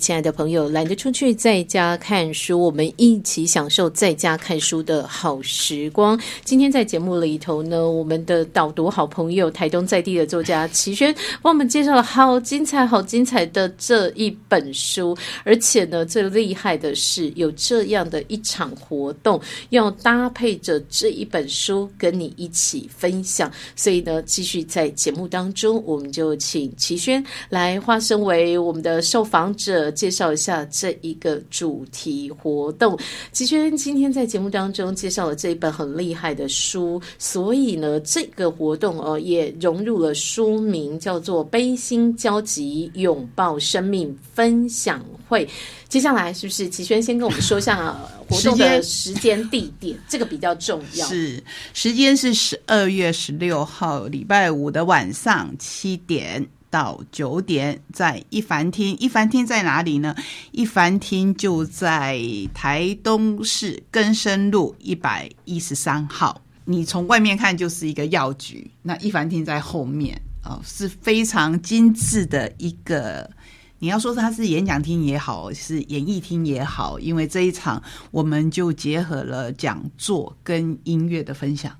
亲爱的朋友，懒得出去，在家看书，我们一起享受在家看书的好时光。今天在节目里头呢，我们的导读好朋友台东在地的作家齐轩，帮我们介绍了好精彩、好精彩的这一本书。而且呢，最厉害的是有这样的一场活动，要搭配着这一本书跟你一起分享。所以呢，继续在节目当中，我们就请齐轩来化身为我们的受访者。介绍一下这一个主题活动。齐轩今天在节目当中介绍了这一本很厉害的书，所以呢，这个活动哦也融入了书名，叫做《悲心交集，拥抱生命分享会》。接下来是不是齐轩先跟我们说一下活动的时间、地点？这个比较重要。是时间是十二月十六号礼拜五的晚上七点。到九点，在一凡厅。一凡厅在哪里呢？一凡厅就在台东市根生路一百一十三号。你从外面看就是一个药局，那一凡厅在后面哦，是非常精致的一个。你要说它是演讲厅也好，是演艺厅也好，因为这一场我们就结合了讲座跟音乐的分享。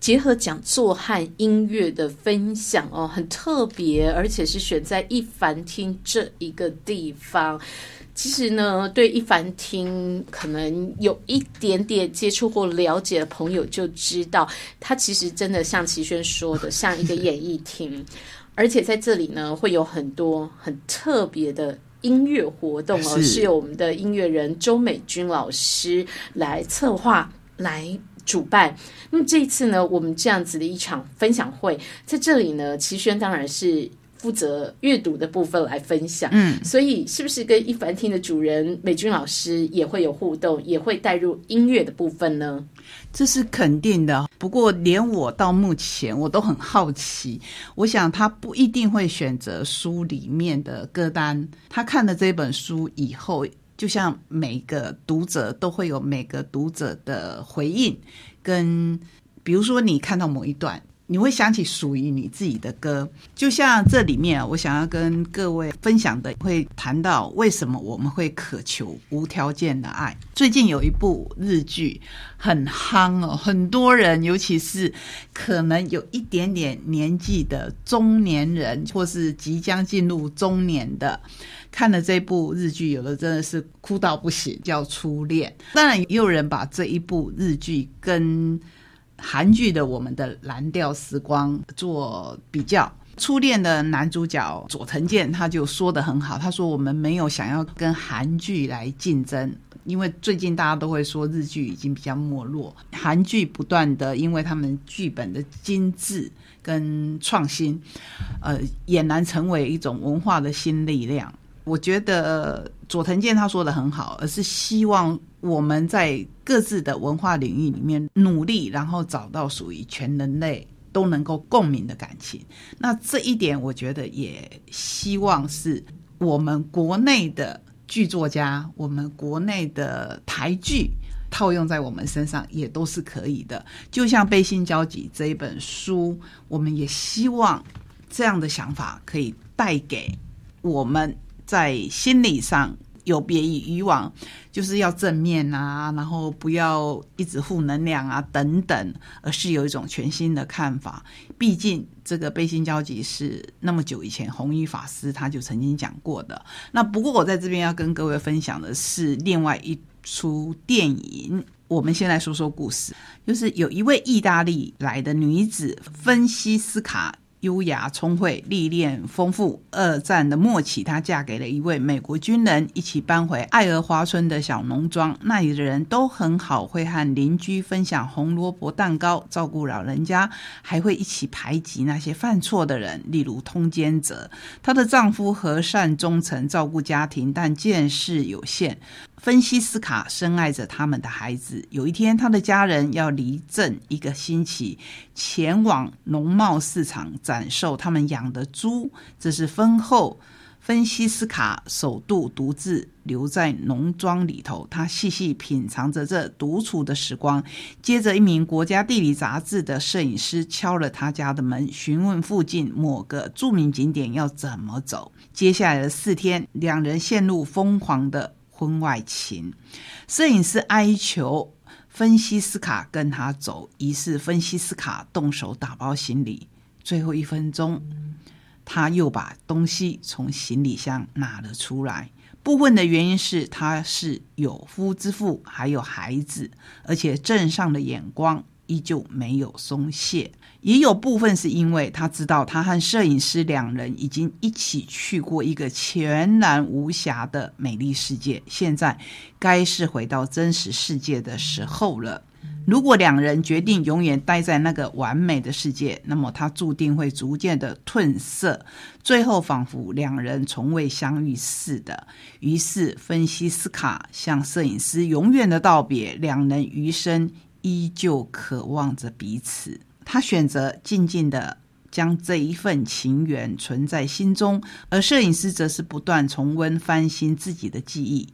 结合讲座和音乐的分享哦，很特别，而且是选在一凡厅这一个地方。其实呢，对一凡厅可能有一点点接触或了解的朋友就知道，它其实真的像齐轩说的，像一个演艺厅，而且在这里呢，会有很多很特别的音乐活动哦，是由我们的音乐人周美君老师来策划来。主办，那么这一次呢，我们这样子的一场分享会，在这里呢，齐轩当然是负责阅读的部分来分享，嗯，所以是不是跟一凡厅的主人美君老师也会有互动，也会带入音乐的部分呢？这是肯定的。不过，连我到目前我都很好奇，我想他不一定会选择书里面的歌单，他看了这本书以后。就像每个读者都会有每个读者的回应，跟比如说你看到某一段，你会想起属于你自己的歌。就像这里面，我想要跟各位分享的，会谈到为什么我们会渴求无条件的爱。最近有一部日剧很夯哦，很多人，尤其是可能有一点点年纪的中年人，或是即将进入中年的。看了这部日剧，有的真的是哭到不行，叫《初恋》。当然，也有人把这一部日剧跟韩剧的《我们的蓝调时光》做比较。《初恋》的男主角佐藤健他就说的很好，他说：“我们没有想要跟韩剧来竞争，因为最近大家都会说日剧已经比较没落，韩剧不断的因为他们剧本的精致跟创新，呃，俨然成为一种文化的新力量。”我觉得佐藤健他说的很好，而是希望我们在各自的文化领域里面努力，然后找到属于全人类都能够共鸣的感情。那这一点，我觉得也希望是我们国内的剧作家，我们国内的台剧套用在我们身上也都是可以的。就像《背心交集》这一本书，我们也希望这样的想法可以带给我们。在心理上有别于以往，就是要正面啊，然后不要一直负能量啊等等，而是有一种全新的看法。毕竟这个背心交集是那么久以前弘一法师他就曾经讲过的。那不过我在这边要跟各位分享的是另外一出电影。我们先来说说故事，就是有一位意大利来的女子芬西斯卡。优雅聪慧，历练丰富。二战的末期，她嫁给了一位美国军人，一起搬回爱荷华村的小农庄。那里的人都很好，会和邻居分享红萝卜蛋糕，照顾老人家，还会一起排挤那些犯错的人，例如通奸者。她的丈夫和善忠诚，照顾家庭，但见识有限。芬西斯卡深爱着他们的孩子。有一天，他的家人要离镇一个星期，前往农贸市场展售他们养的猪。这是婚后。芬西斯卡首度独自留在农庄里头，他细细品尝着这独处的时光。接着，一名国家地理杂志的摄影师敲了他家的门，询问附近某个著名景点要怎么走。接下来的四天，两人陷入疯狂的婚外情。摄影师哀求分析斯卡跟他走，于是分析斯卡动手打包行李。最后一分钟。他又把东西从行李箱拿了出来。部分的原因是他是有夫之妇，还有孩子，而且镇上的眼光依旧没有松懈。也有部分是因为他知道他和摄影师两人已经一起去过一个全然无瑕的美丽世界，现在该是回到真实世界的时候了。如果两人决定永远待在那个完美的世界，那么他注定会逐渐的褪色，最后仿佛两人从未相遇似的。于是，芬西斯卡向摄影师永远的道别，两人余生依旧渴望着彼此。他选择静静的将这一份情缘存在心中，而摄影师则是不断重温翻新自己的记忆。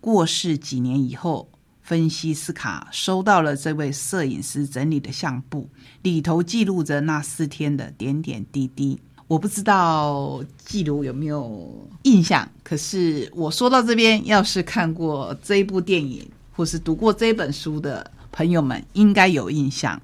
过世几年以后。芬西斯卡收到了这位摄影师整理的相簿，里头记录着那四天的点点滴滴。我不知道记录有没有印象，可是我说到这边，要是看过这一部电影或是读过这本书的。朋友们应该有印象。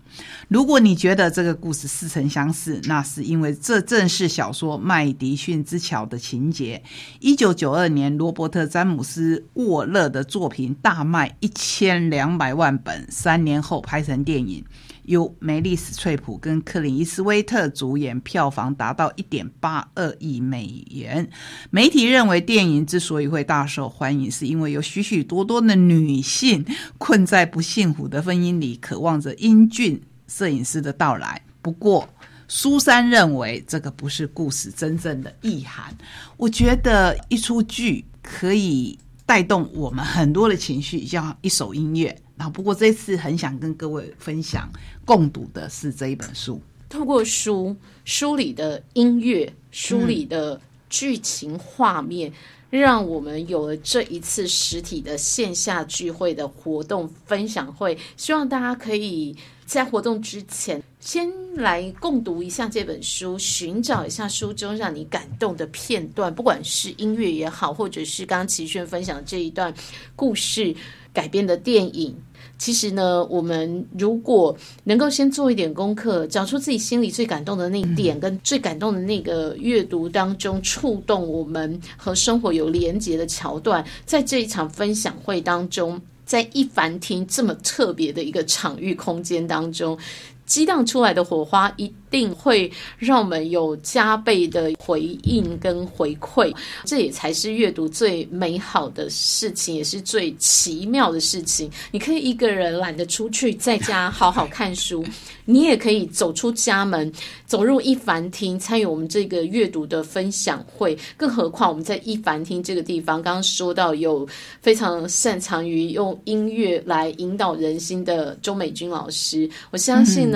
如果你觉得这个故事似曾相识，那是因为这正是小说《麦迪逊之桥》的情节。一九九二年，罗伯特·詹姆斯·沃勒的作品大卖一千两百万本，三年后拍成电影。由梅丽史翠普跟克林伊斯威特主演，票房达到一点八二亿美元。媒体认为，电影之所以会大受欢迎，是因为有许许多多的女性困在不幸福的婚姻里，渴望着英俊摄影师的到来。不过，苏珊认为这个不是故事真正的意涵。我觉得一出剧可以带动我们很多的情绪，像一首音乐。然后，不过这次很想跟各位分享、共读的是这一本书。透过书书里的音乐、书里的剧情画面，让我们有了这一次实体的线下聚会的活动分享会。希望大家可以在活动之前先来共读一下这本书，寻找一下书中让你感动的片段，不管是音乐也好，或者是刚刚齐轩分享这一段故事改编的电影。其实呢，我们如果能够先做一点功课，找出自己心里最感动的那一点，跟最感动的那个阅读当中触动我们和生活有连结的桥段，在这一场分享会当中，在一凡厅这么特别的一个场域空间当中。激荡出来的火花一定会让我们有加倍的回应跟回馈，这也才是阅读最美好的事情，也是最奇妙的事情。你可以一个人懒得出去，在家好好看书；你也可以走出家门，走入一凡厅，参与我们这个阅读的分享会。更何况我们在一凡厅这个地方，刚刚说到有非常擅长于用音乐来引导人心的周美君老师，我相信。呢，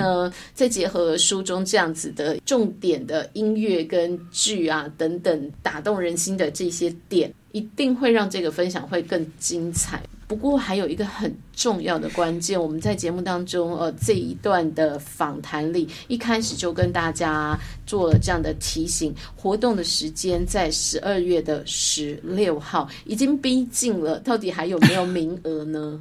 再结合书中这样子的重点的音乐跟剧啊等等，打动人心的这些点，一定会让这个分享会更精彩。不过还有一个很重要的关键，我们在节目当中，呃，这一段的访谈里，一开始就跟大家做了这样的提醒：活动的时间在十二月的十六号，已经逼近了，到底还有没有名额呢？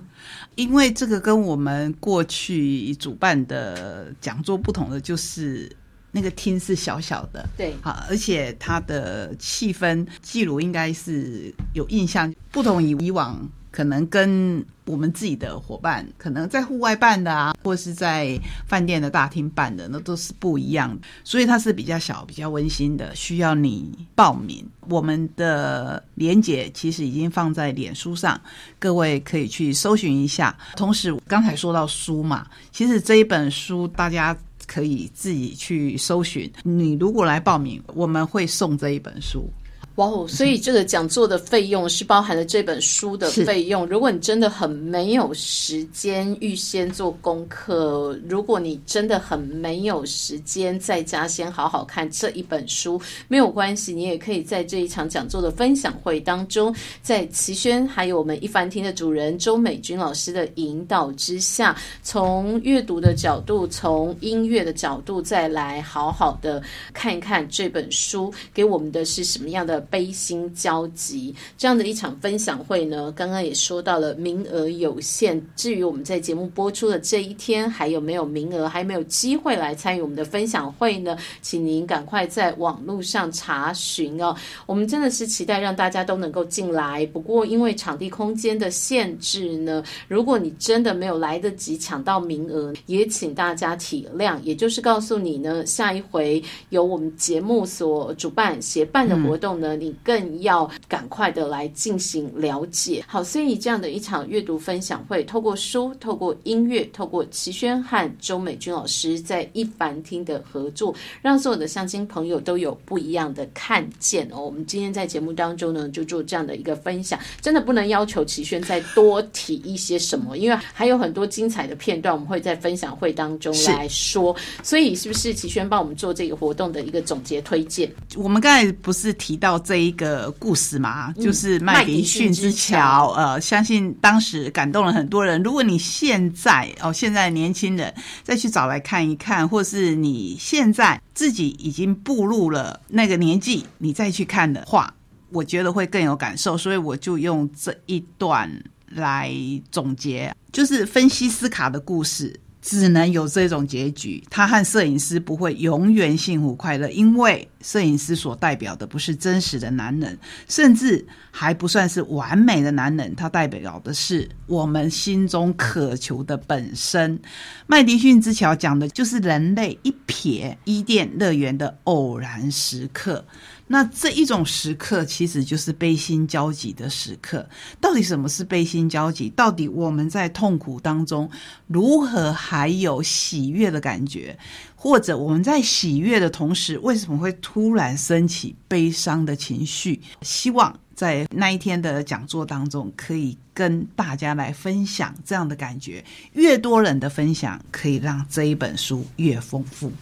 因为这个跟我们过去主办的讲座不同的，就是那个厅是小小的，对，好，而且它的气氛，记录应该是有印象，不同于以往。可能跟我们自己的伙伴，可能在户外办的啊，或是在饭店的大厅办的，那都是不一样的。所以它是比较小、比较温馨的，需要你报名。我们的连结其实已经放在脸书上，各位可以去搜寻一下。同时，刚才说到书嘛，其实这一本书大家可以自己去搜寻。你如果来报名，我们会送这一本书。哇哦！所以这个讲座的费用是包含了这本书的费用。如果你真的很没有时间预先做功课，如果你真的很没有时间在家先好好看这一本书，没有关系，你也可以在这一场讲座的分享会当中，在齐轩还有我们一凡厅的主人周美君老师的引导之下，从阅读的角度，从音乐的角度，再来好好的看一看这本书给我们的是什么样的。悲心交集这样的一场分享会呢，刚刚也说到了名额有限。至于我们在节目播出的这一天还有没有名额，还没有机会来参与我们的分享会呢？请您赶快在网络上查询哦。我们真的是期待让大家都能够进来，不过因为场地空间的限制呢，如果你真的没有来得及抢到名额，也请大家体谅。也就是告诉你呢，下一回由我们节目所主办协办的活动呢。你更要赶快的来进行了解。好，所以这样的一场阅读分享会，透过书、透过音乐、透过齐轩和周美君老师在一凡厅的合作，让所有的相亲朋友都有不一样的看见哦。我们今天在节目当中呢，就做这样的一个分享，真的不能要求齐轩再多提一些什么，因为还有很多精彩的片段，我们会在分享会当中来说。所以，是不是齐轩帮我们做这个活动的一个总结推荐？我们刚才不是提到。这一个故事嘛，就是麦迪逊之桥。呃，相信当时感动了很多人。如果你现在哦，现在年轻人再去找来看一看，或是你现在自己已经步入了那个年纪，你再去看的话，我觉得会更有感受。所以我就用这一段来总结，就是分析斯卡的故事。只能有这种结局，他和摄影师不会永远幸福快乐，因为摄影师所代表的不是真实的男人，甚至还不算是完美的男人，他代表的是我们心中渴求的本身。麦迪逊之桥讲的就是人类一瞥伊甸乐园的偶然时刻。那这一种时刻其实就是悲心交集的时刻。到底什么是悲心交集？到底我们在痛苦当中如何还有喜悦的感觉？或者我们在喜悦的同时，为什么会突然升起悲伤的情绪？希望在那一天的讲座当中，可以跟大家来分享这样的感觉。越多人的分享，可以让这一本书越丰富。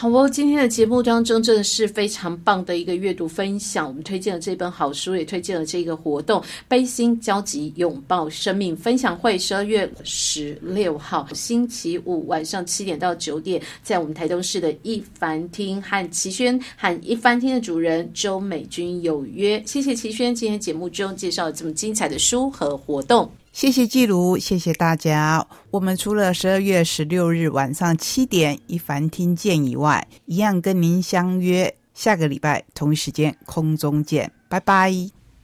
好哦，今天的节目当中真的是非常棒的一个阅读分享。我们推荐了这本好书，也推荐了这个活动——悲心交集，拥抱生命分享会。十二月十六号星期五晚上七点到九点，在我们台东市的一凡厅和齐轩和一凡厅的主人周美君有约。谢谢齐轩今天节目中介绍了这么精彩的书和活动。谢谢季如，谢谢大家。我们除了十二月十六日晚上七点一凡听见以外，一样跟您相约下个礼拜同一时间空中见，拜拜。